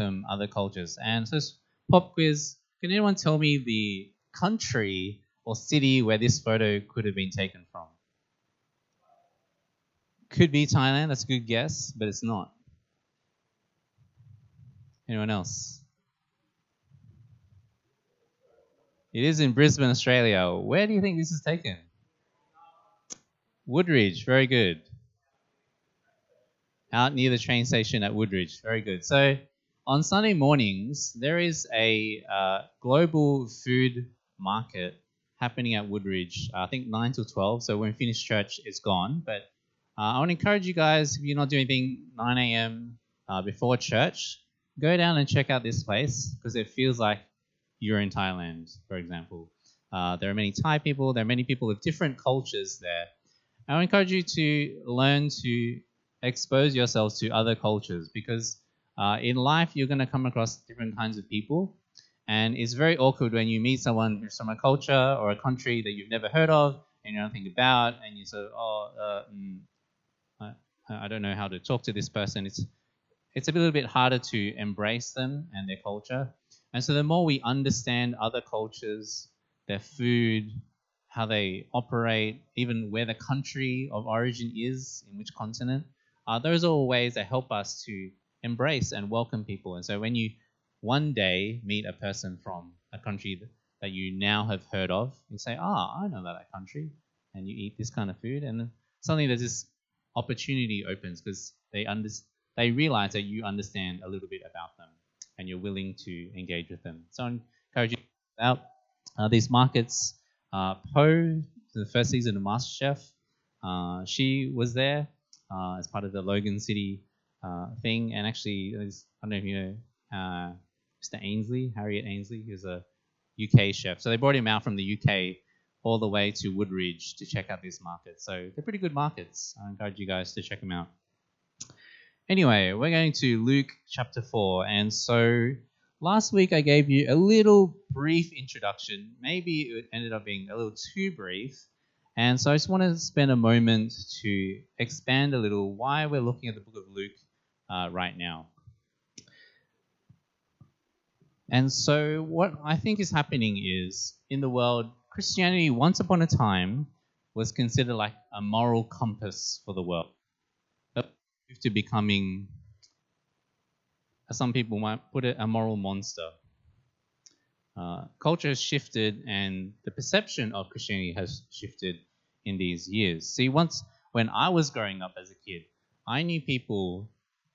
welcome other cultures. And so, pop quiz can anyone tell me the country or city where this photo could have been taken from? Could be Thailand, that's a good guess, but it's not. Anyone else? It is in Brisbane, Australia. Where do you think this is taken? Woodridge, very good. Out near the train station at Woodridge, very good. So on Sunday mornings, there is a uh, global food market happening at Woodridge. I think 9 to 12. So when finished church, it's gone. But uh, I want to encourage you guys, if you're not doing anything 9 a.m. Uh, before church, go down and check out this place because it feels like you're in Thailand, for example. Uh, there are many Thai people, there are many people of different cultures there. I would encourage you to learn to expose yourselves to other cultures because uh, in life you're going to come across different kinds of people. And it's very awkward when you meet someone who's from a culture or a country that you've never heard of and you don't think about, and you say, oh, uh, mm, I, I don't know how to talk to this person. It's it's a little bit harder to embrace them and their culture. And so the more we understand other cultures, their food, how they operate, even where the country of origin is, in which continent, uh, those are all ways that help us to embrace and welcome people. And so when you one day meet a person from a country that you now have heard of, you say, ah, oh, I know that country, and you eat this kind of food, and suddenly there's this opportunity opens because they understand they realize that you understand a little bit about them and you're willing to engage with them. So I encourage you about uh, these markets. Uh, Poh, the first season of MasterChef, uh, she was there uh, as part of the Logan City uh, thing. And actually, I don't know if you know uh, Mr. Ainsley, Harriott Ainsley, who's a UK chef. So they brought him out from the UK all the way to Woodridge to check out these markets. So they're pretty good markets. I encourage you guys to check them out. Anyway, we're going to Luke chapter 4. And so last week I gave you a little brief introduction. Maybe it ended up being a little too brief. And so I just want to spend a moment to expand a little why we're looking at the book of Luke uh, right now. And so, what I think is happening is in the world, Christianity once upon a time was considered like a moral compass for the world but to becoming, as some people might put it, a moral monster. Uh, culture has shifted and the perception of Christianity has shifted in these years. See, once when I was growing up as a kid, I knew people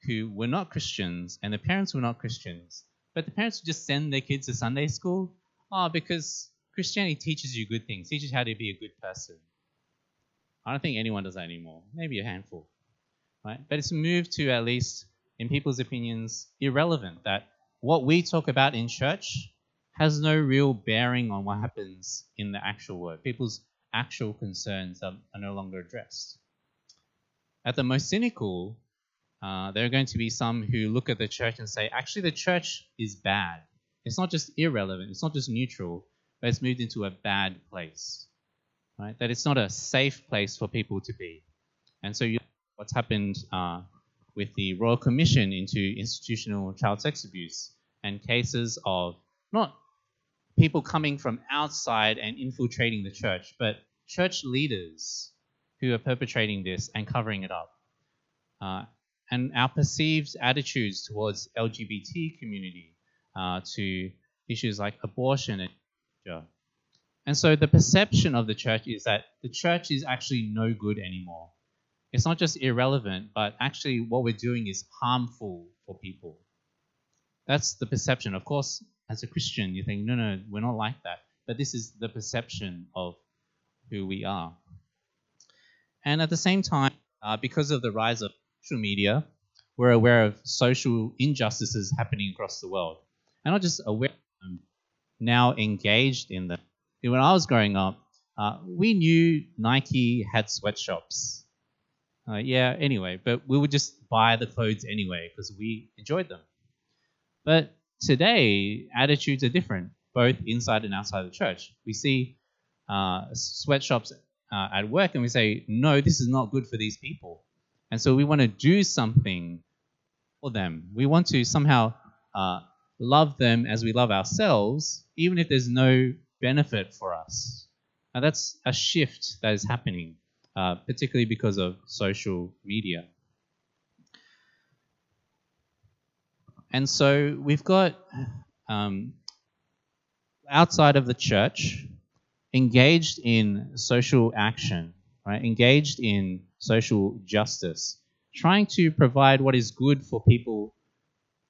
who were not Christians and the parents were not Christians, but the parents would just send their kids to Sunday school. Oh, because Christianity teaches you good things, teaches how to be a good person. I don't think anyone does that anymore. Maybe a handful right? But it's moved to at least, in people's opinions, irrelevant. That what we talk about in church has no real bearing on what happens in the actual world. People's actual concerns are, are no longer addressed. At the most cynical, uh, there are going to be some who look at the church and say, actually, the church is bad. It's not just irrelevant, it's not just neutral, but it's moved into a bad place. Right? That it's not a safe place for people to be. And so you what's happened uh, with the Royal Commission into institutional child sex abuse and cases of not people coming from outside and infiltrating the church, but church leaders who are perpetrating this and covering it up. Uh, and our perceived attitudes towards LGBT community uh, to issues like abortion and and so the perception of the church is that the church is actually no good anymore it's not just irrelevant, but actually what we're doing is harmful for people. That's the perception. Of course, as a Christian, you think, no, no, we're not like that. But this is the perception of who we are. And at the same time, uh, because of the rise of social media, we're aware of social injustices happening across the world. And not just aware of them, now engaged in them. When I was growing up, uh, we knew Nike had sweatshops uh, yeah, anyway, but we would just buy the clothes anyway because we enjoyed them. But today, attitudes are different, both inside and outside the church. We see uh, sweatshops uh, at work and we say, no, this is not good for these people. And so we want to do something for them. We want to somehow uh, love them as we love ourselves, even if there's no benefit for us. Now, that's a shift that is happening, uh, particularly because of social media. And so we've got um, outside of the church engaged in social action, right? Engaged in social justice, trying to provide what is good for people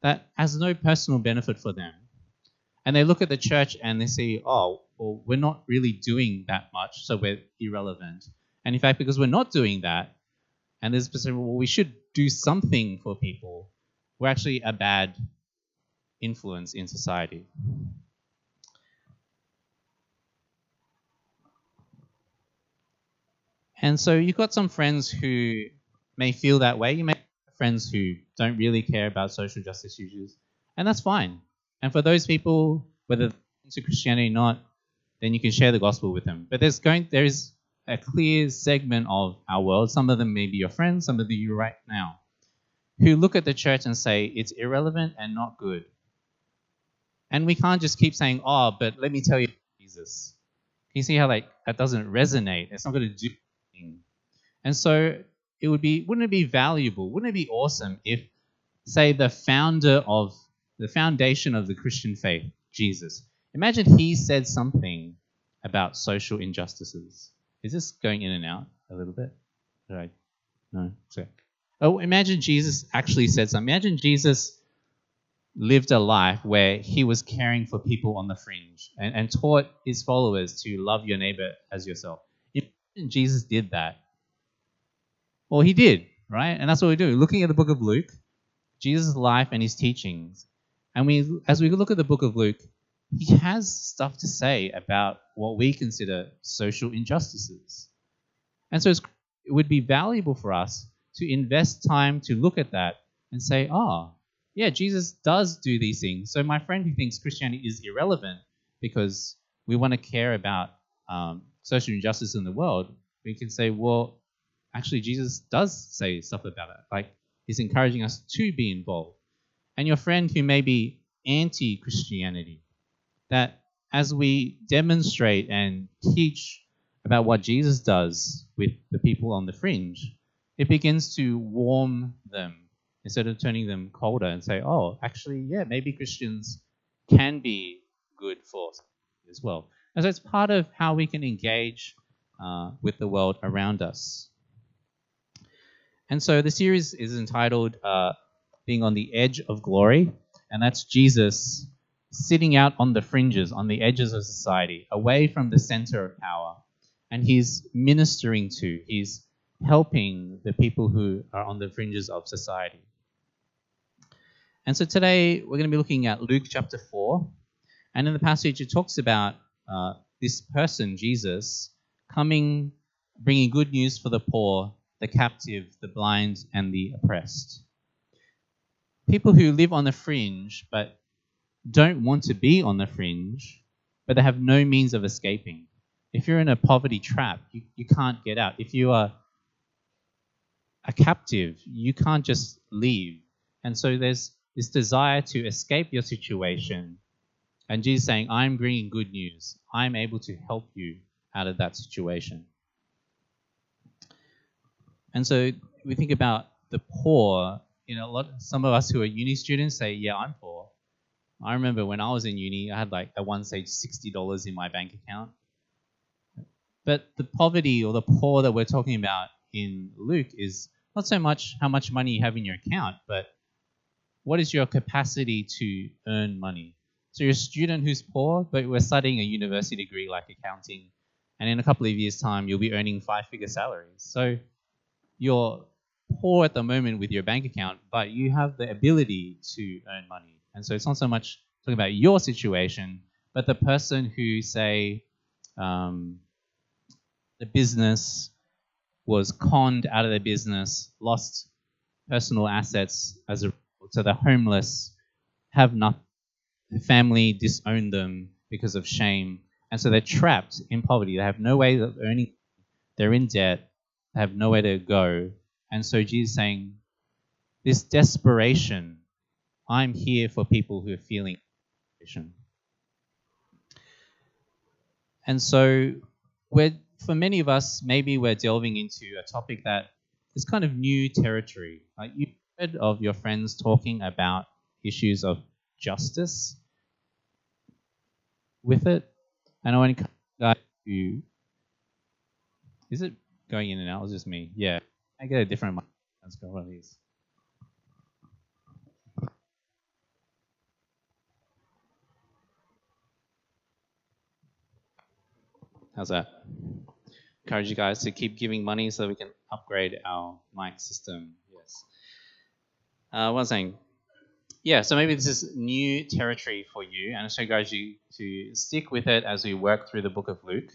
that has no personal benefit for them. And they look at the church and they say, oh, well, we're not really doing that much, so we're irrelevant. And in fact, because we're not doing that, and there's specific, well, we should do something for people, we're actually a bad influence in society. And so you've got some friends who may feel that way. You may have friends who don't really care about social justice issues, and that's fine. And for those people, whether into Christianity or not, then you can share the gospel with them. But there's going there is a clear segment of our world. Some of them may be your friends, some of them you right now, who look at the church and say it's irrelevant and not good. And we can't just keep saying, "Oh, but let me tell you, Jesus." Can you see how like that doesn't resonate? It's not going to do And so it would be, wouldn't it be valuable? Wouldn't it be awesome if, say, the founder of the foundation of the Christian faith, Jesus, imagine he said something about social injustices. Is this going in and out a little bit? Right? No. So, oh, imagine Jesus actually said something. Imagine Jesus lived a life where he was caring for people on the fringe and, and taught his followers to love your neighbor as yourself. Imagine Jesus did that. Well, he did, right? And that's what we do. Looking at the book of Luke, Jesus' life and his teachings, and we, as we look at the book of Luke, he has stuff to say about what we consider social injustices. And so it would be valuable for us to invest time to look at that and say, oh, yeah, Jesus does do these things. So my friend who thinks Christianity is irrelevant because we want to care about um, social injustice in the world, we can say, well, actually, Jesus does say stuff about it. Like he's encouraging us to be involved. And your friend who may be anti Christianity, that as we demonstrate and teach about what Jesus does with the people on the fringe, it begins to warm them instead of turning them colder and say, oh, actually, yeah, maybe Christians can be good for as well. And so it's part of how we can engage uh, with the world around us. And so the series is entitled uh, Being on the Edge of Glory, and that's Jesus sitting out on the fringes, on the edges of society, away from the center of power. And he's ministering to, he's helping the people who are on the fringes of society. And so today we're going to be looking at Luke chapter 4. And in the passage, it talks about uh, this person, Jesus, coming, bringing good news for the poor, the captive, the blind, and the oppressed. People who live on the fringe but don't want to be on the fringe, but they have no means of escaping. If you're in a poverty trap, you, you can't get out. If you are a captive, you can't just leave. And so there's this desire to escape your situation. And Jesus saying, I'm bringing good news. I'm able to help you out of that situation. And so we think about the poor. You know, a lot. Some of us who are uni students say, "Yeah, I'm poor." I remember when I was in uni, I had like at one stage sixty dollars in my bank account. But the poverty or the poor that we're talking about in Luke is not so much how much money you have in your account, but what is your capacity to earn money. So you're a student who's poor, but we're studying a university degree like accounting, and in a couple of years' time, you'll be earning five-figure salaries. So you're poor at the moment with your bank account, but you have the ability to earn money. And so it's not so much talking about your situation, but the person who, say, um, the business was conned out of their business, lost personal assets as a so the homeless have nothing. The family disowned them because of shame, and so they're trapped in poverty. They have no way of earning. They're in debt they have nowhere to go. And so Jesus saying, this desperation I'm here for people who are feeling isolation. And so, we're, for many of us, maybe we're delving into a topic that is kind of new territory. Like you've heard of your friends talking about issues of justice with it. And I want to guys to. Is it going in and out? It's just me. Yeah. I get a different mic. Let's go one of these. How's that? Encourage you guys to keep giving money so we can upgrade our mic system. Yes. Uh, was saying? Yeah, so maybe this is new territory for you, and I encourage you to stick with it as we work through the book of Luke.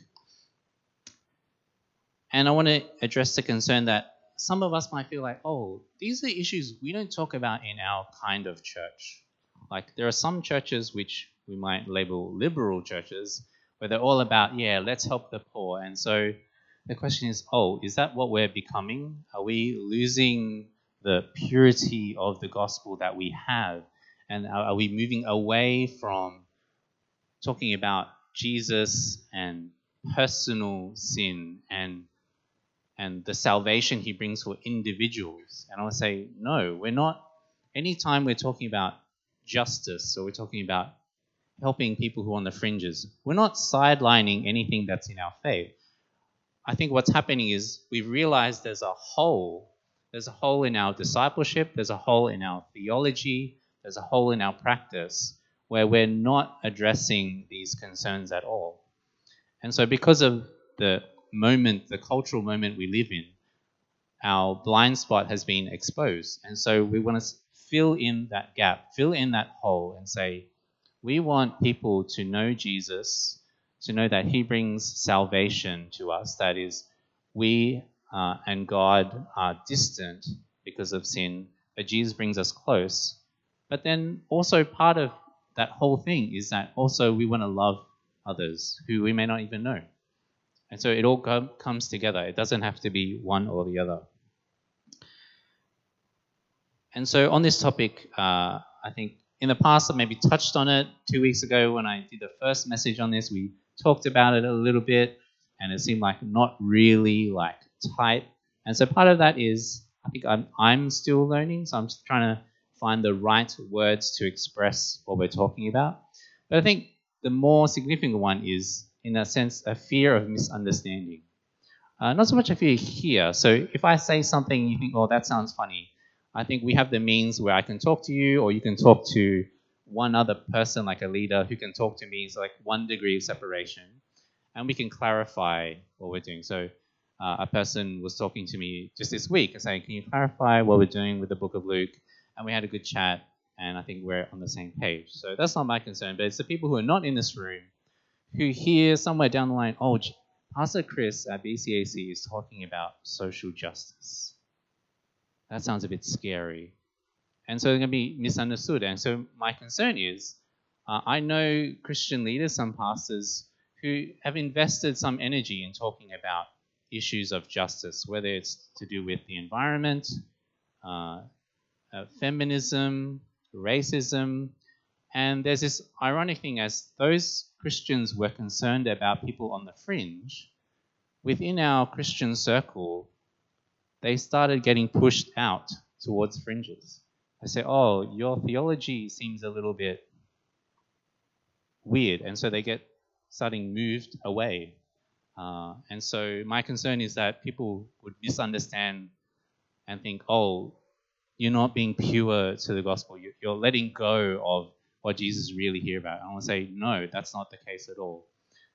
And I want to address the concern that some of us might feel like, oh, these are issues we don't talk about in our kind of church. Like, there are some churches which we might label liberal churches, where they're all about, yeah, let's help the poor. And so the question is, oh, is that what we're becoming? Are we losing the purity of the gospel that we have? And are we moving away from talking about Jesus and personal sin and and the salvation he brings for individuals. And I to say, no, we're not. Anytime we're talking about justice or we're talking about helping people who are on the fringes, we're not sidelining anything that's in our faith. I think what's happening is we've realized there's a hole. There's a hole in our discipleship, there's a hole in our theology, there's a hole in our practice where we're not addressing these concerns at all. And so, because of the moment, the cultural moment we live in, our blind spot has been exposed. And so, we want to fill in that gap, fill in that hole, and say, we want people to know Jesus, to know that He brings salvation to us. That is, we uh, and God are distant because of sin, but Jesus brings us close. But then also part of that whole thing is that also we want to love others who we may not even know. And so it all comes together. It doesn't have to be one or the other. And so on this topic, uh, I think in the past I maybe touched on it two weeks ago when I did the first message on this. We talked about it a little bit, and it seemed like not really like tight. And so part of that is I think I'm I'm still learning, so I'm just trying to find the right words to express what we're talking about. But I think the more significant one is, in a sense, a fear of misunderstanding. Uh, not so much a fear here. So if I say something, you think, oh, that sounds funny. I think we have the means where I can talk to you, or you can talk to one other person, like a leader, who can talk to me. It's like one degree of separation, and we can clarify what we're doing. So uh, a person was talking to me just this week and saying, "Can you clarify what we're doing with the Book of Luke?" And we had a good chat, and I think we're on the same page. So that's not my concern, but it's the people who are not in this room who hear somewhere down the line, oh, Pastor Chris at BCAC is talking about social justice. That sounds a bit scary. And so they're going to be misunderstood. And so my concern is uh, I know Christian leaders, some pastors, who have invested some energy in talking about issues of justice, whether it's to do with the environment, uh, uh, feminism, racism. And there's this ironic thing as those Christians were concerned about people on the fringe, within our Christian circle, they started getting pushed out towards fringes. They say, oh, your theology seems a little bit weird. And so they get starting moved away. Uh, and so my concern is that people would misunderstand and think, oh, you're not being pure to the gospel. You're letting go of what Jesus really here about. I want to say, no, that's not the case at all.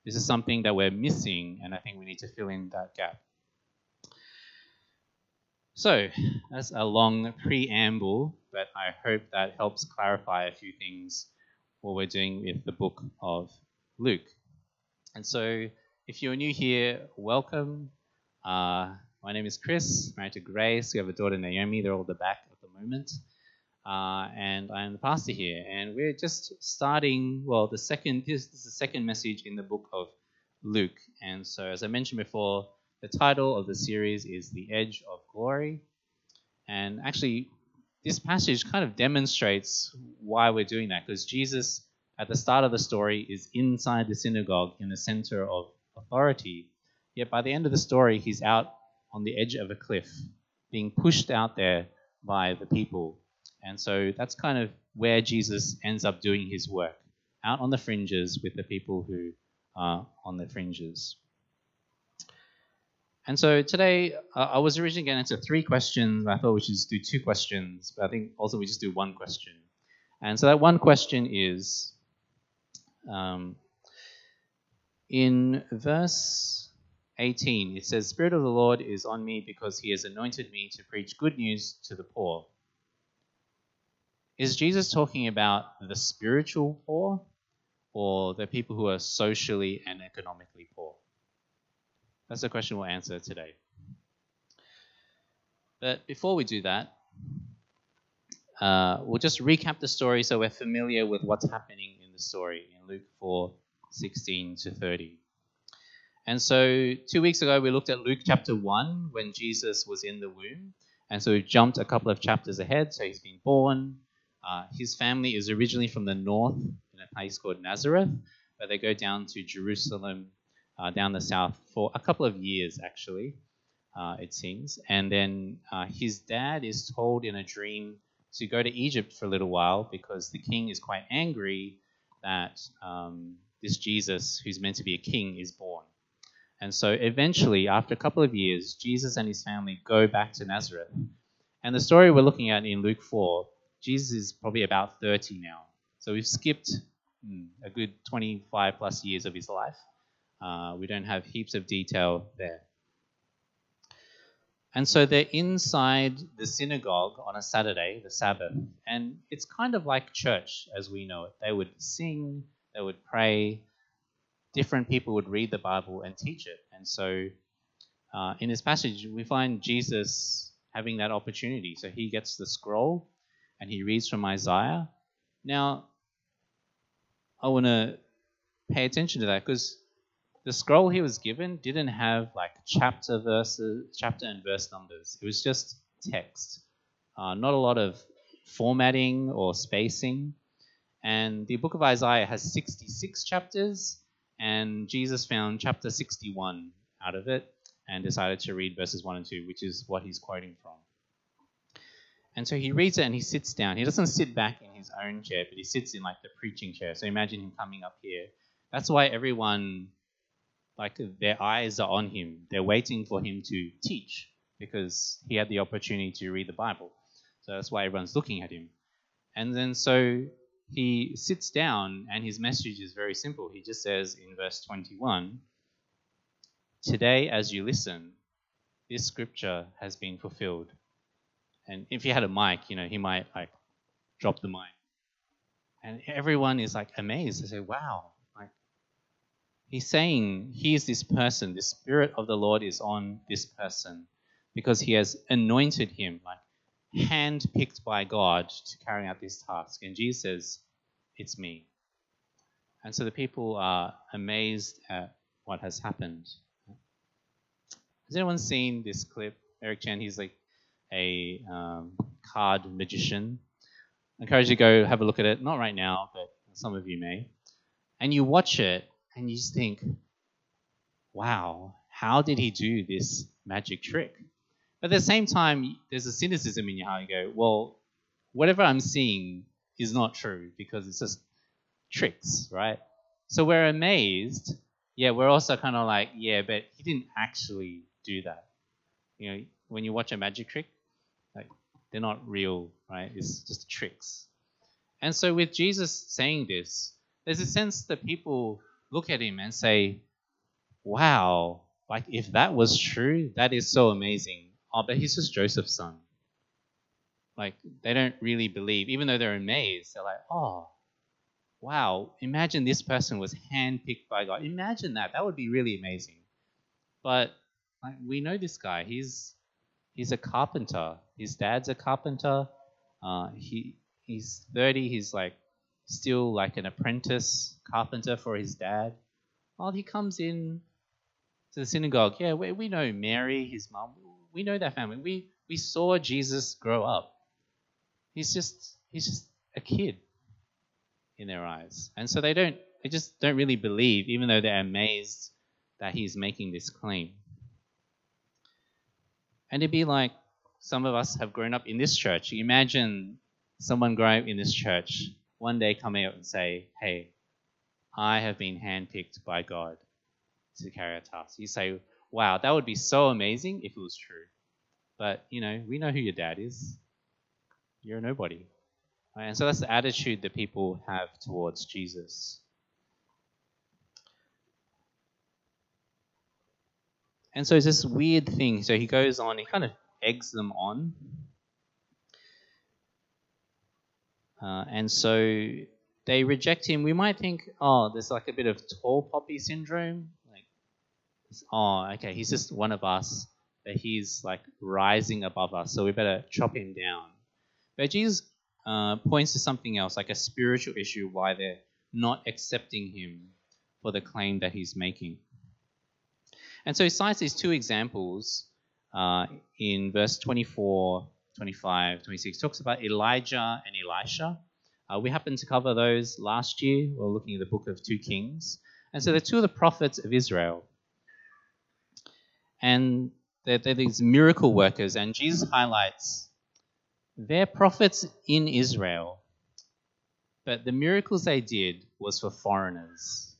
This is something that we're missing, and I think we need to fill in that gap. So, that's a long preamble, but I hope that helps clarify a few things what we're doing with the book of Luke. And so, if you're new here, welcome. Uh, my name is Chris, married to Grace. We have a daughter, Naomi. They're all at the back at the moment. Uh, and I'm the pastor here. And we're just starting, well, the second, this is the second message in the book of Luke. And so, as I mentioned before, the title of the series is The Edge of Glory. And actually, this passage kind of demonstrates why we're doing that because Jesus, at the start of the story, is inside the synagogue in the center of authority. Yet by the end of the story, he's out on the edge of a cliff, being pushed out there by the people. And so that's kind of where Jesus ends up doing his work, out on the fringes with the people who are on the fringes. And so today, uh, I was originally going to answer three questions. I thought we should just do two questions, but I think also we just do one question. And so that one question is um, in verse 18, it says, Spirit of the Lord is on me because he has anointed me to preach good news to the poor. Is Jesus talking about the spiritual poor or the people who are socially and economically poor? That's the question we'll answer today. But before we do that, uh, we'll just recap the story so we're familiar with what's happening in the story in Luke 4 16 to 30. And so, two weeks ago, we looked at Luke chapter 1 when Jesus was in the womb. And so, we've jumped a couple of chapters ahead. So, he's been born. Uh, his family is originally from the north in a place called Nazareth, but they go down to Jerusalem uh, down the south for a couple of years, actually, uh, it seems. And then uh, his dad is told in a dream to go to Egypt for a little while because the king is quite angry that um, this Jesus, who's meant to be a king, is born. And so eventually, after a couple of years, Jesus and his family go back to Nazareth. And the story we're looking at in Luke 4, Jesus is probably about 30 now. So we've skipped hmm, a good 25 plus years of his life. Uh, we don't have heaps of detail there. And so they're inside the synagogue on a Saturday, the Sabbath, and it's kind of like church as we know it. They would sing, they would pray, different people would read the Bible and teach it. And so uh, in this passage, we find Jesus having that opportunity. So he gets the scroll and he reads from Isaiah. Now, I want to pay attention to that because the scroll he was given didn't have like chapter verses, chapter and verse numbers. It was just text, uh, not a lot of formatting or spacing. And the book of Isaiah has 66 chapters, and Jesus found chapter 61 out of it and decided to read verses 1 and 2, which is what he's quoting from. And so he reads it and he sits down. He doesn't sit back in his own chair, but he sits in like the preaching chair. So imagine him coming up here. That's why everyone like their eyes are on him. They're waiting for him to teach because he had the opportunity to read the Bible. So that's why everyone's looking at him. And then so he sits down and his message is very simple. He just says in verse 21 Today, as you listen, this scripture has been fulfilled. And if he had a mic, you know, he might like drop the mic. And everyone is like amazed. They say, wow, like He's saying, Here's this person, the Spirit of the Lord is on this person because He has anointed him, like handpicked by God to carry out this task. And Jesus says, It's me. And so the people are amazed at what has happened. Has anyone seen this clip? Eric Chien, he's like a um, card magician. I encourage you to go have a look at it. Not right now, but some of you may. And you watch it, and you just think, wow, how did he do this magic trick? But at the same time, there's a cynicism in your heart. You go, well, whatever I'm seeing is not true because it's just tricks, right? So we're amazed. Yeah, we're also kind of like, yeah, but he didn't actually do that. You know, when you watch a magic trick, like they're not real, right? It's just tricks. And so with Jesus saying this, there's a sense that people look at him and say, wow, like if that was true, that is so amazing. Oh, but he's just Joseph's son. Like they don't really believe, even though they're amazed, they're like, oh, wow, imagine this person was handpicked by God. Imagine that. That would be really amazing. But like, we know this guy. He's he's a carpenter. His dad's a carpenter. Uh, he he's 30. He's like still like an apprentice carpenter for his dad. Well, he comes in to the synagogue. Yeah, we, we know Mary, his mom. We know that family. We, we saw Jesus grow up. he's just he's just a kid in their eyes. And so they don't they just don't really believe, even though they're amazed that he's making this claim. And it'd be like some of us have grown up in this church. Imagine someone growing up in this church one day coming up and say, Hey, I have been handpicked by God to carry a task. You say, Wow, that would be so amazing if it was true. But, you know, we know who your dad is. You're a nobody. Right? And so that's the attitude that people have towards Jesus. And so it's this weird thing. So he goes on, he kind of eggs them on. Uh, and so they reject him. We might think, oh, there's like a bit of tall poppy syndrome. Oh, okay, he's just one of us, but he's like rising above us, so we better chop him down. But Jesus uh, points to something else, like a spiritual issue, why they're not accepting him for the claim that he's making. And so he cites these two examples uh, in verse 24, 25, 26. Talks about Elijah and Elisha. Uh, we happened to cover those last year. We are looking at the book of 2 Kings. And so they're two of the prophets of Israel. And they're, they're these miracle workers. And Jesus highlights they're prophets in Israel. But the miracles they did was for foreigners.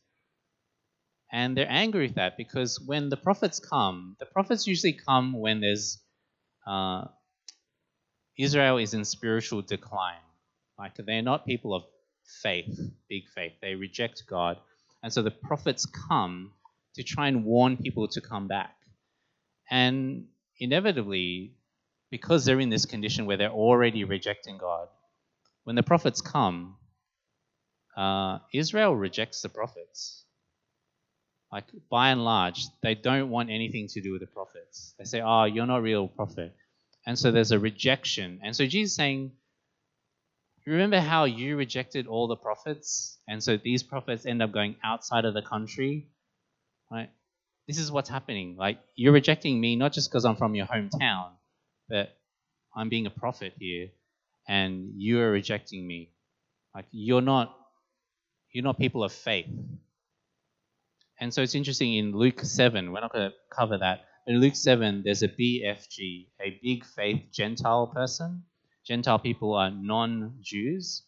And they're angry with that because when the prophets come, the prophets usually come when there's uh, Israel is in spiritual decline. Like they're not people of faith, big faith. They reject God. And so the prophets come to try and warn people to come back. And inevitably, because they're in this condition where they're already rejecting God, when the prophets come, uh, Israel rejects the prophets. Like, by and large, they don't want anything to do with the prophets. They say, oh, you're not a real prophet. And so there's a rejection. And so Jesus is saying, remember how you rejected all the prophets? And so these prophets end up going outside of the country? Right? This is what's happening. Like, you're rejecting me not just because I'm from your hometown, but I'm being a prophet here, and you are rejecting me. Like, you're not, you're not people of faith. And so it's interesting in Luke 7, we're not going to cover that. In Luke 7, there's a BFG, a big faith Gentile person. Gentile people are non Jews.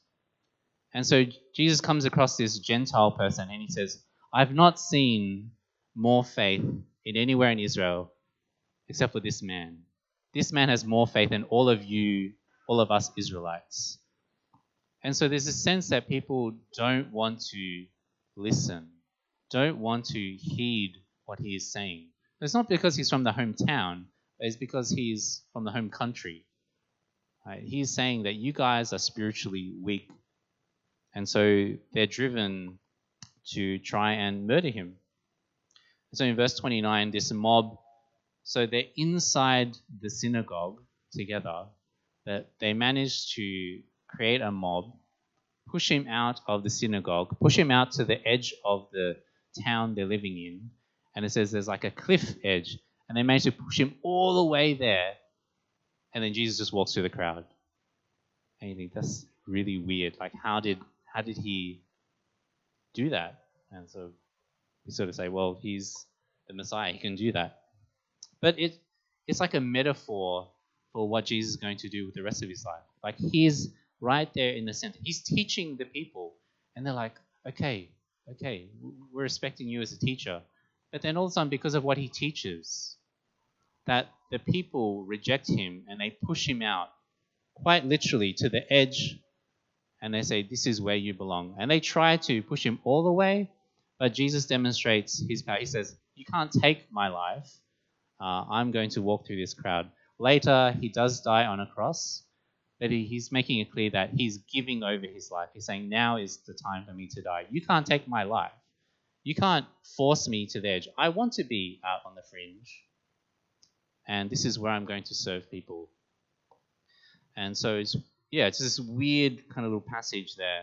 And so Jesus comes across this Gentile person and he says, I've not seen more faith in anywhere in Israel except for this man. This man has more faith than all of you, all of us Israelites. And so there's a sense that people don't want to listen don't want to heed what he is saying. It's not because he's from the hometown, it's because he's from the home country. Right? He's saying that you guys are spiritually weak. And so they're driven to try and murder him. So in verse 29, this mob, so they're inside the synagogue together, that they manage to create a mob, push him out of the synagogue, push him out to the edge of the town they're living in, and it says there's like a cliff edge, and they manage to push him all the way there, and then Jesus just walks through the crowd. And you think that's really weird. Like, how did how did he do that? And so we sort of say, well, he's the Messiah. He can do that. But it it's like a metaphor for what Jesus is going to do with the rest of his life. Like he's right there in the center. He's teaching the people, and they're like, okay, okay, we're respecting you as a teacher. But then all of a sudden, because of what he teaches, that the people reject him and they push him out quite literally to the edge and they say, This is where you belong. And they try to push him all the way, but Jesus demonstrates his power. He says, You can't take my life. Uh, I'm going to walk through this crowd. Later, he does die on a cross, but he, he's making it clear that he's giving over his life. He's saying, Now is the time for me to die. You can't take my life. You can't force me to the edge. I want to be out on the fringe. And this is where I'm going to serve people. And so it's, yeah, it's this weird kind of little passage there.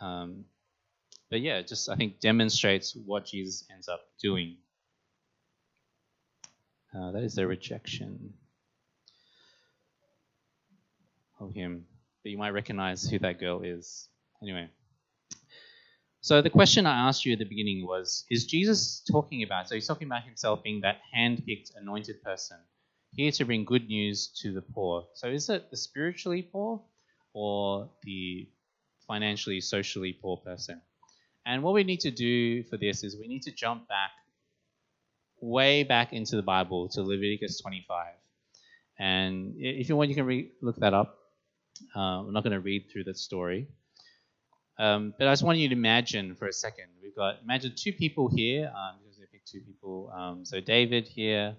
Um, but yeah, just I think demonstrates what Jesus ends up doing. Uh, that is the rejection. of him, but you might recognize who that girl is. Anyway. So the question I asked you at the beginning was Is Jesus talking about, so he's talking about himself being that hand picked, anointed person, here to bring good news to the poor. So is it the spiritually poor or the financially, socially poor person? And what we need to do for this is we need to jump back, way back into the Bible to Leviticus 25. And if you want, you can re- look that up. Uh, I'm not going to read through the story. Um, but I just want you to imagine for a second. We've got imagine two people here. Um, because they pick two people. Um, so David here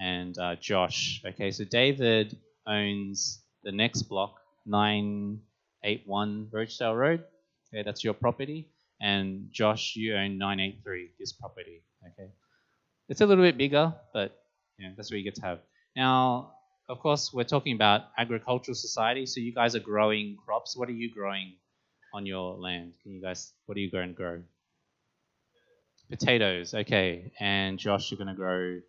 and uh, Josh. Okay, so David owns the next block, 981 Rochedale Road. Okay, that's your property. And Josh, you own 983, this property. Okay, it's a little bit bigger, but that's what you get to have. Now, of course, we're talking about agricultural society, so you guys are growing crops. What are you growing on your land? Can you guys, what are you going to grow? Potatoes, okay. And Josh, you're going to grow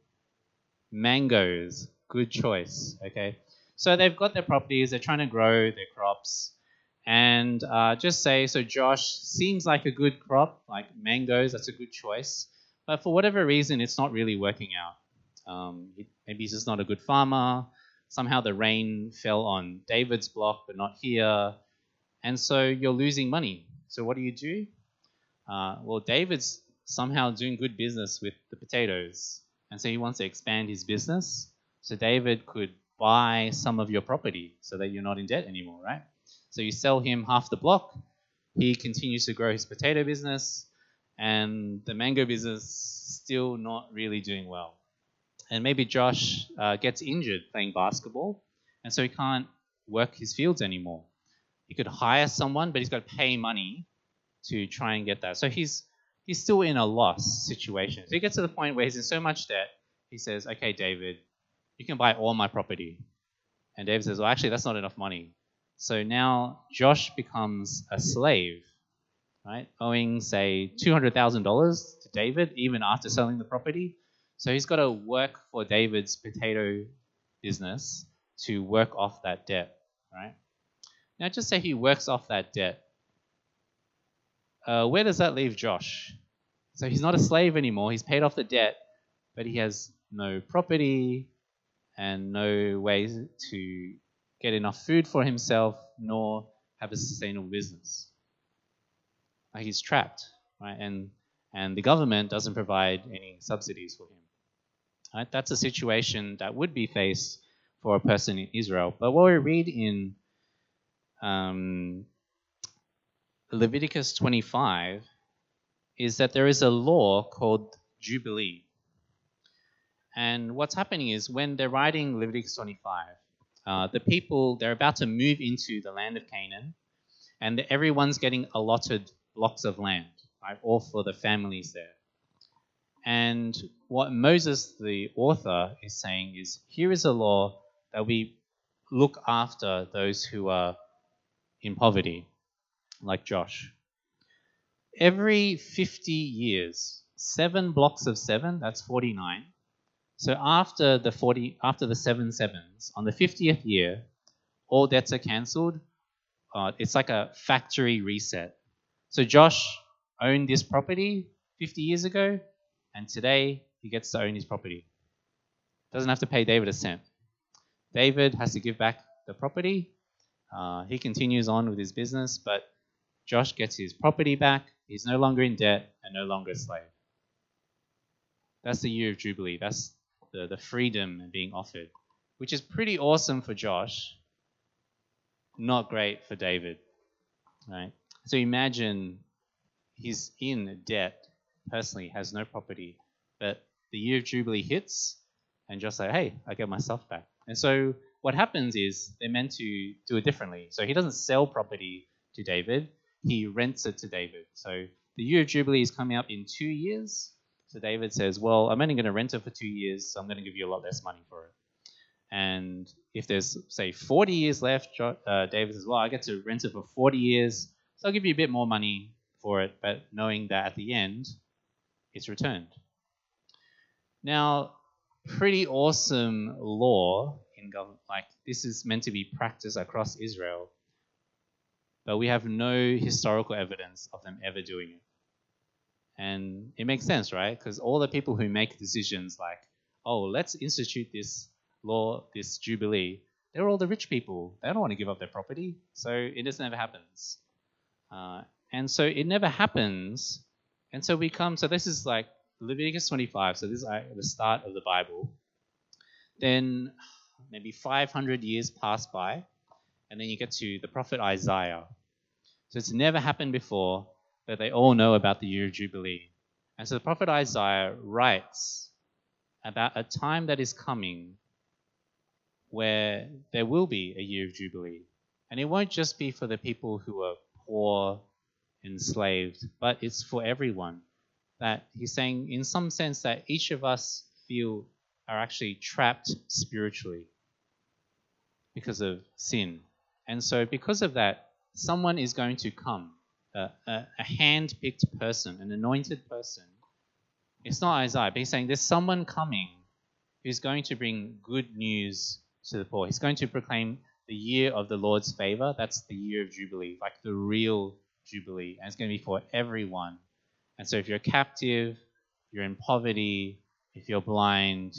mangoes. Good choice, okay. So they've got their properties, they're trying to grow their crops. And uh, just say, so Josh seems like a good crop, like mangoes, that's a good choice. But for whatever reason, it's not really working out. Um, maybe he's just not a good farmer. Somehow the rain fell on David's block, but not here. And so you're losing money. So what do you do? Uh, well, David's somehow doing good business with the potatoes. And so he wants to expand his business. So David could buy some of your property so that you're not in debt anymore, right? So you sell him half the block. He continues to grow his potato business, and the mango business still not really doing well. And maybe Josh uh, gets injured playing basketball, and so he can't work his fields anymore. He could hire someone, but he's got to pay money to try and get that. So he's he's still in a loss situation. So he gets to the point where he's in so much debt, he says, "Okay, David, you can buy all my property." And David says, "Well, actually, that's not enough money." So now Josh becomes a slave, right? Owing, say, $200,000 to David, even after selling the property. So he's got to work for David's potato business to work off that debt, right? Now, just say he works off that debt. Uh, where does that leave Josh? So he's not a slave anymore. He's paid off the debt, but he has no property and no way to get enough food for himself nor have a sustainable business. Like he's trapped, right? And and the government doesn't provide any subsidies for him. Right? That's a situation that would be faced for a person in Israel. But what we read in um, Leviticus 25 is that there is a law called Jubilee. And what's happening is when they're writing Leviticus 25, uh, the people, they're about to move into the land of Canaan, and everyone's getting allotted blocks of land, right, all for the families there. And what Moses, the author, is saying is here is a law that we look after those who are in poverty, like Josh. Every 50 years, seven blocks of seven, that's 49. So after the 40, after the seven sevens, on the 50th year, all debts are cancelled. Uh, it's like a factory reset. So Josh owned this property 50 years ago, and today he gets to own his property. Doesn't have to pay David a cent. David has to give back the property, uh, he continues on with his business, but Josh gets his property back. He's no longer in debt and no longer a slave. That's the year of Jubilee. That's the, the freedom being offered, which is pretty awesome for Josh, not great for David. Right? So imagine he's in debt personally, has no property, but the year of Jubilee hits, and Josh like, hey, I get my stuff back. And so what happens is they're meant to do it differently. So he doesn't sell property to David, he rents it to David. So the year of Jubilee is coming up in two years. So David says, Well, I'm only going to rent it for two years, so I'm going to give you a lot less money for it. And if there's, say, 40 years left, uh, David says, Well, I get to rent it for 40 years, so I'll give you a bit more money for it, but knowing that at the end, it's returned. Now, pretty awesome law in government. Like this is meant to be practiced across Israel, but we have no historical evidence of them ever doing it. And it makes sense, right? Because all the people who make decisions like, oh, let's institute this law, this jubilee, they're all the rich people. They don't want to give up their property, so it just never happens. Uh, and so it never happens. And so we come. So this is like Leviticus 25. So this is like the start of the Bible. Then maybe 500 years pass by, and then you get to the prophet Isaiah. So it's never happened before that they all know about the year of Jubilee. And so the prophet Isaiah writes about a time that is coming where there will be a year of Jubilee. And it won't just be for the people who are poor, enslaved, but it's for everyone. That he's saying, in some sense, that each of us feel are actually trapped spiritually because of sin. And so, because of that, someone is going to come, a, a, a hand picked person, an anointed person. It's not Isaiah, but he's saying there's someone coming who's going to bring good news to the poor. He's going to proclaim the year of the Lord's favor. That's the year of Jubilee, like the real Jubilee. And it's going to be for everyone. And so if you're captive, you're in poverty, if you're blind,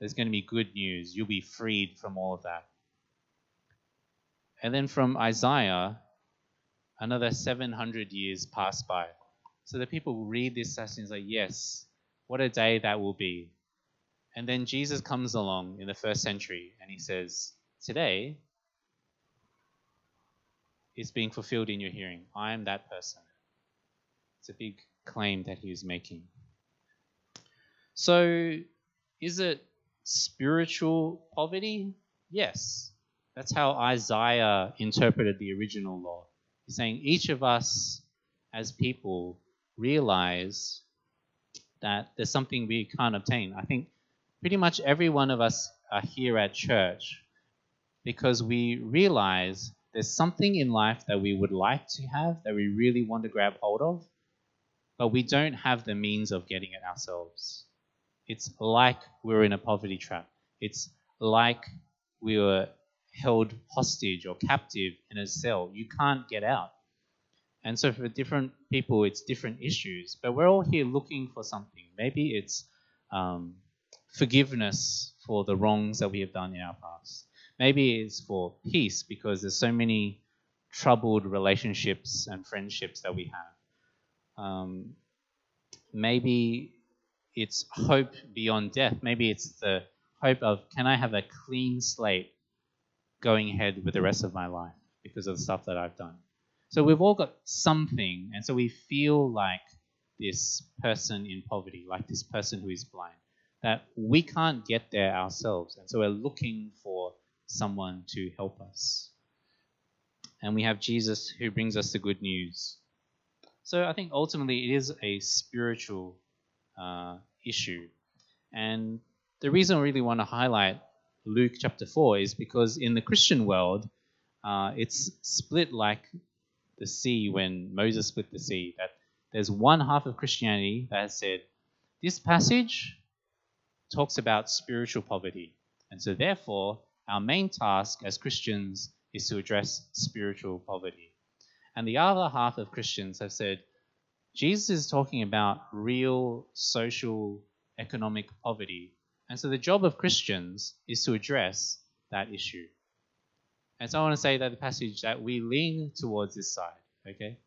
there's going to be good news. You'll be freed from all of that. And then from Isaiah, another 700 years pass by. So the people read this passage and say, Yes, what a day that will be. And then Jesus comes along in the first century and he says, Today is being fulfilled in your hearing. I am that person. It's a big claim that he is making. So, is it spiritual poverty? Yes. That's how Isaiah interpreted the original law. He's saying each of us as people realize that there's something we can't obtain. I think pretty much every one of us are here at church because we realize there's something in life that we would like to have, that we really want to grab hold of, but we don't have the means of getting it ourselves. It's like we're in a poverty trap. It's like we were held hostage or captive in a cell. You can't get out. And so for different people, it's different issues. But we're all here looking for something. Maybe it's um, forgiveness for the wrongs that we have done in our past. Maybe it's for peace because there's so many troubled relationships and friendships that we have. Um, maybe it's hope beyond death. Maybe it's the hope of can I have a clean slate going ahead with the rest of my life because of the stuff that I've done. So we've all got something, and so we feel like this person in poverty, like this person who is blind, that we can't get there ourselves. And so we're looking for someone to help us. And we have Jesus who brings us the good news. So I think ultimately it is a spiritual uh, issue. And the reason I really want to highlight Luke chapter 4 is because in the Christian world, uh, it's split like the sea when Moses split the sea. That there's one half of Christianity that has said, this passage talks about spiritual poverty. And so, therefore, our main task as Christians is to address spiritual poverty. And the other half of Christians have said, Jesus is talking about real social, economic poverty and so the job of Christians is to address that issue. And so I want to say that the passage that we lean towards this side, okay?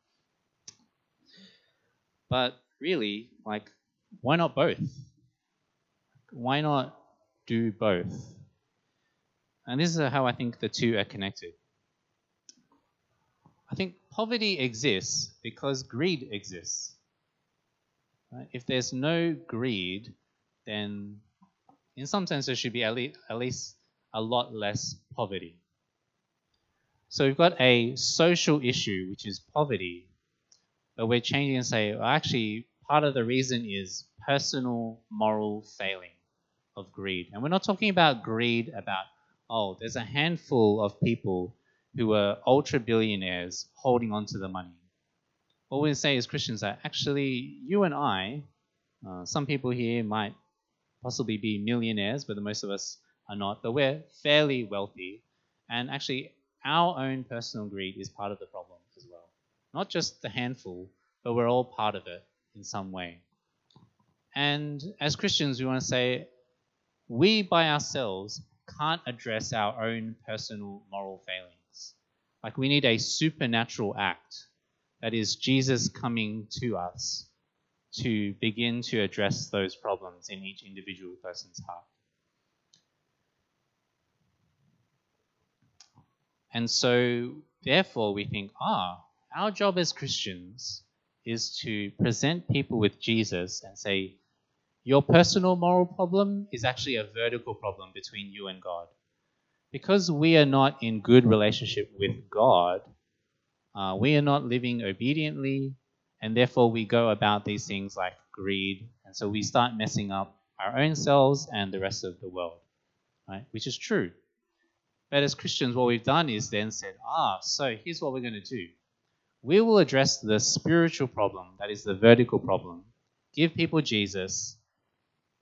But really, like, why not both? Why not do both? And this is how I think the two are connected. I think poverty exists because greed exists. Right? If there's no greed, then in some sense, there should be at least, at least a lot less poverty. So we've got a social issue, which is poverty, but we're changing and say, well, actually, part of the reason is personal moral failing of greed. And we're not talking about greed about, oh, there's a handful of people who are ultra billionaires holding on to the money. What we say as Christians that actually, you and I, uh, some people here might possibly be millionaires, but most of us are not, but we're fairly wealthy. And actually, our own personal greed is part of the problem as well. Not just the handful, but we're all part of it in some way. And as Christians, we want to say we by ourselves can't address our own personal moral failings. Like we need a supernatural act that is Jesus coming to us to begin to address those problems in each individual person's heart. And so, therefore, we think, ah, our job as Christians is to present people with Jesus and say, your personal moral problem is actually a vertical problem between you and God. Because we are not in good relationship with God, uh, we are not living obediently, and therefore we go about these things like greed, and so we start messing up our own selves and the rest of the world, right? Which is true. But as Christians, what we've done is then said, ah, so here's what we're going to do. We will address the spiritual problem, that is the vertical problem, give people Jesus,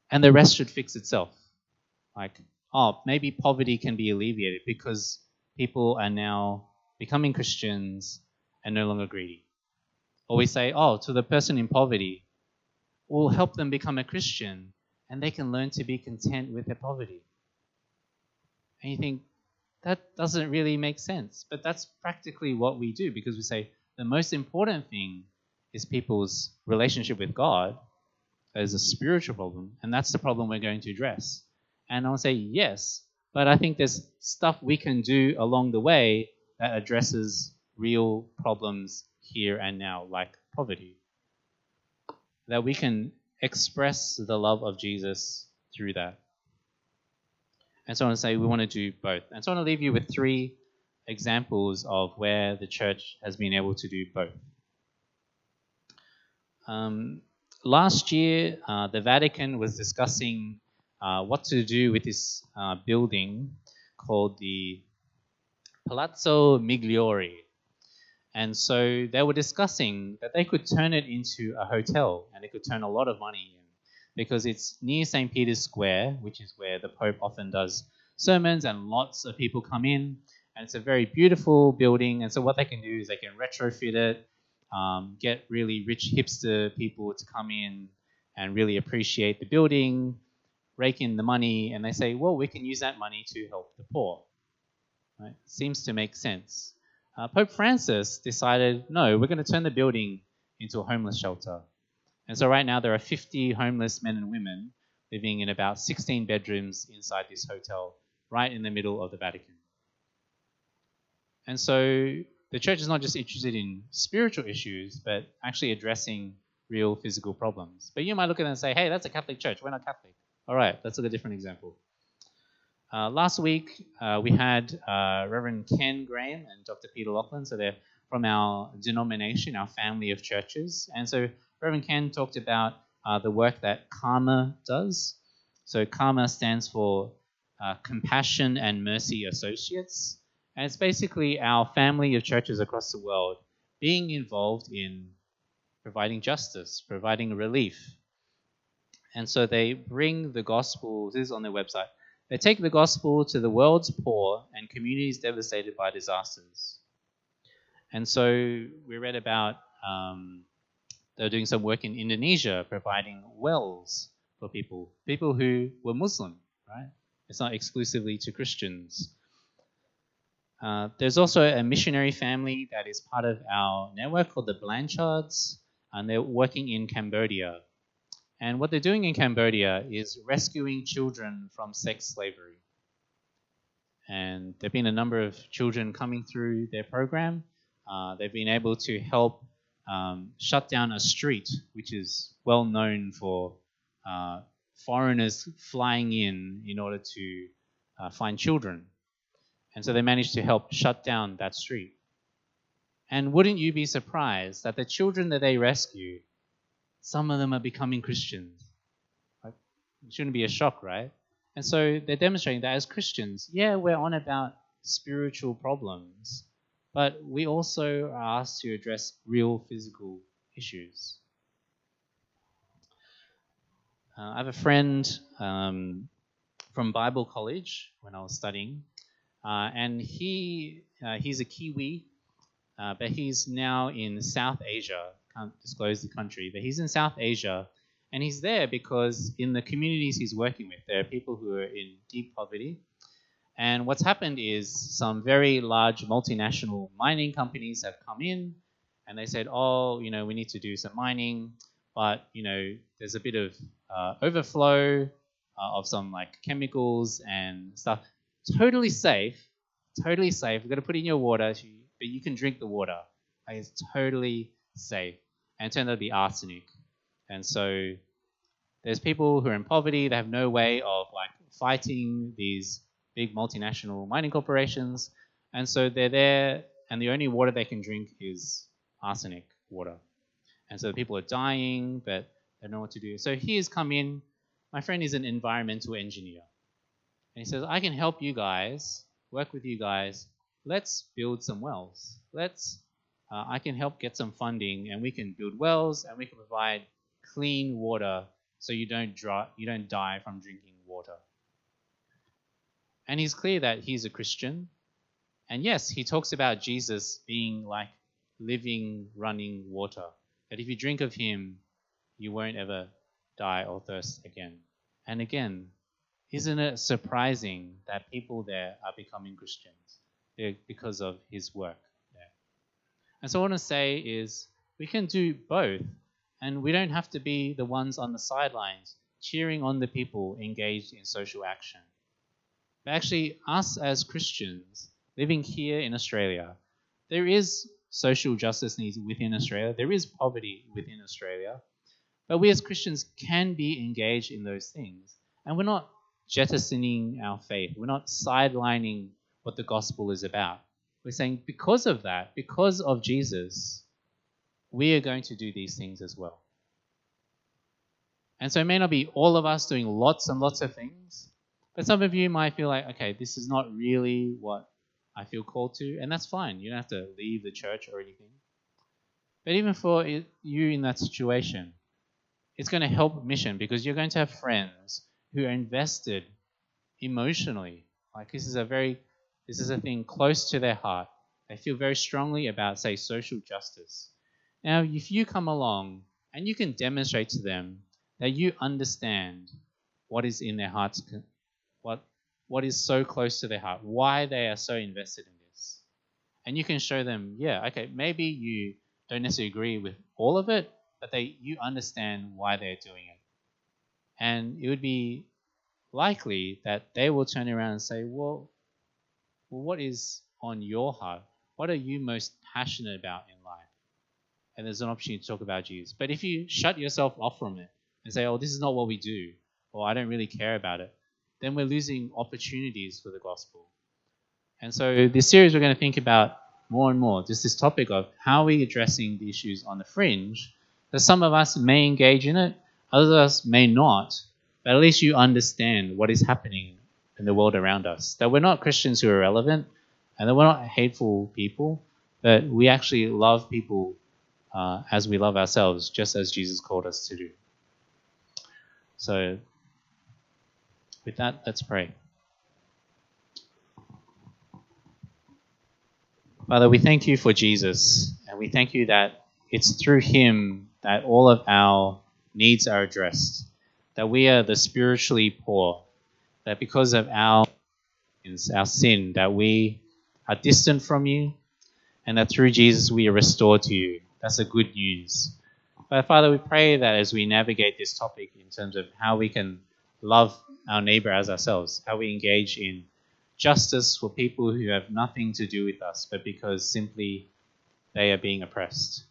and the rest should fix itself. Like, oh, maybe poverty can be alleviated because people are now becoming Christians and no longer greedy. Or we say, oh, to the person in poverty, we'll help them become a Christian and they can learn to be content with their poverty. And you think, that doesn't really make sense. But that's practically what we do because we say the most important thing is people's relationship with God as a spiritual problem, and that's the problem we're going to address. And I'll say yes, but I think there's stuff we can do along the way that addresses real problems here and now, like poverty. That we can express the love of Jesus through that. And so I want to say we want to do both. And so I want to leave you with three examples of where the church has been able to do both. Um, last year, uh, the Vatican was discussing uh, what to do with this uh, building called the Palazzo Migliori. And so they were discussing that they could turn it into a hotel and they could turn a lot of money in because it's near St. Peter's Square, which is where the Pope often does sermons and lots of people come in. And it's a very beautiful building. And so what they can do is they can retrofit it um, get really rich hipster people to come in and really appreciate the building, rake in the money, and they say, well, we can use that money to help the poor. Right? Seems to make sense. Uh, Pope Francis decided, no, we're going to turn the building into a homeless shelter. And so right now there are 50 homeless men and women living in about 16 bedrooms inside this hotel, right in the middle of the Vatican. And so the church is not just interested in spiritual issues, but actually addressing real physical problems. But you might look at it and say, hey, that's a Catholic church. We're not Catholic. All right, let's look at a different example. Uh, last week, uh, we had uh, Reverend Ken Graham and Dr. Peter Lachlan. So they're from our denomination, our family of churches. And so Reverend Ken talked about uh, the work that CAMA does. So CAMA stands for uh, Compassion and Mercy Associates. And it's basically our family of churches across the world being involved in providing justice, providing relief. And so they bring the gospel, this is on their website, they take the gospel to the world's poor and communities devastated by disasters. And so we read about um, they're doing some work in Indonesia, providing wells for people, people who were Muslim, right? It's not exclusively to Christians. Uh, there's also a missionary family that is part of our network called the Blanchards, and they're working in Cambodia. And what they're doing in Cambodia is rescuing children from sex slavery. And there have been a number of children coming through their program. Uh, they've been able to help um, shut down a street, which is well known for uh, foreigners flying in in order to uh, find children. And so they managed to help shut down that street. And wouldn't you be surprised that the children that they rescue, some of them are becoming Christians? It shouldn't be a shock, right? And so they're demonstrating that as Christians, yeah, we're on about spiritual problems, but we also are asked to address real physical issues. Uh, I have a friend um, from Bible College when I was studying, uh, and he uh, he's a Kiwi, uh, but he's now in South Asia. Can't disclose the country, but he's in South Asia, and he's there because in the communities he's working with, there are people who are in deep poverty. And what's happened is some very large multinational mining companies have come in and they said, oh, you know, we need to do some mining, but, you know, there's a bit of uh, overflow uh, of some like chemicals and stuff. Totally safe, totally safe. We're going to put in your water, but you can drink the water. Like, it's totally safe. And turned out to be arsenic. And so there's people who are in poverty, they have no way of like fighting these big multinational mining corporations. And so they're there, and the only water they can drink is arsenic water. And so people are dying, but they don't know what to do. So he has come in. My friend is an environmental engineer. And he says, I can help you guys, work with you guys. Let's build some wells. Let's, uh, I can help get some funding, and we can build wells, and we can provide clean water so you don't dry, you don't die from drinking water. And he's clear that he's a Christian. And yes, he talks about Jesus being like living, running water. That if you drink of him, you won't ever die or thirst again. And again, isn't it surprising that people there are becoming Christians because of his work? And so, what I want to say is we can do both, and we don't have to be the ones on the sidelines cheering on the people engaged in social action. But actually, us as Christians living here in Australia, there is social justice needs within Australia. There is poverty within Australia. But we as Christians can be engaged in those things. And we're not jettisoning our faith, we're not sidelining what the gospel is about. We're saying because of that, because of Jesus, we are going to do these things as well. And so it may not be all of us doing lots and lots of things, but some of you might feel like, okay, this is not really what I feel called to, and that's fine. You don't have to leave the church or anything. But even for you in that situation, it's going to help mission because you're going to have friends who are invested emotionally. Like this is a very, this is a thing close to their heart. They feel very strongly about, say, social justice. Now, if you come along and you can demonstrate to them that you understand what is in their hearts, what what is so close to their heart, why they are so invested in this. And you can show them, yeah, okay, maybe you don't necessarily agree with all of it, but they you understand why they're doing it. And it would be likely that they will turn around and say, well, well what is on your heart? What are you most passionate about in life? And there's an opportunity to talk about Jesus. But if you shut yourself off from it and say, oh, this is not what we do, or I don't really care about it, then we're losing opportunities for the gospel. And so this series we're going to think about more and more, just this topic of how are we addressing the issues on the fringe. That some of us may engage in it, others of us may not, but at least you understand what is happening in the world around us. That we're not Christians who are irrelevant, and that we're not hateful people, but we actually love people uh, as we love ourselves, just as Jesus called us to do. So with that, let's pray. Father, we thank you for Jesus, and we thank you that it's through him that all of our needs are addressed, that we are the spiritually poor, that because of our our sin, that we are distant from you, and that through Jesus we are restored to you. That's the good news. But Father, we pray that as we navigate this topic in terms of how we can love our neighbor as ourselves, how we engage in justice for people who have nothing to do with us, but because simply they are being oppressed.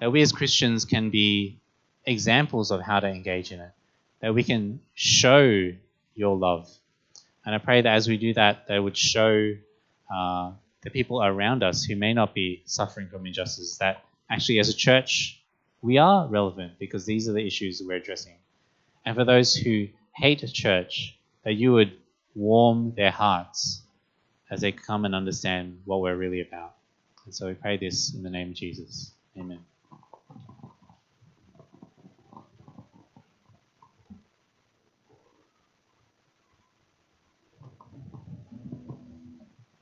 That we as Christians can be examples of how to engage in it, that we can show your love. And I pray that as we do that, they would show uh, the people around us who may not be suffering from injustice that actually, as a church, we are relevant because these are the issues that we're addressing. And for those who hate a church, that you would warm their hearts as they come and understand what we're really about. And so we pray this in the name of Jesus. Amen.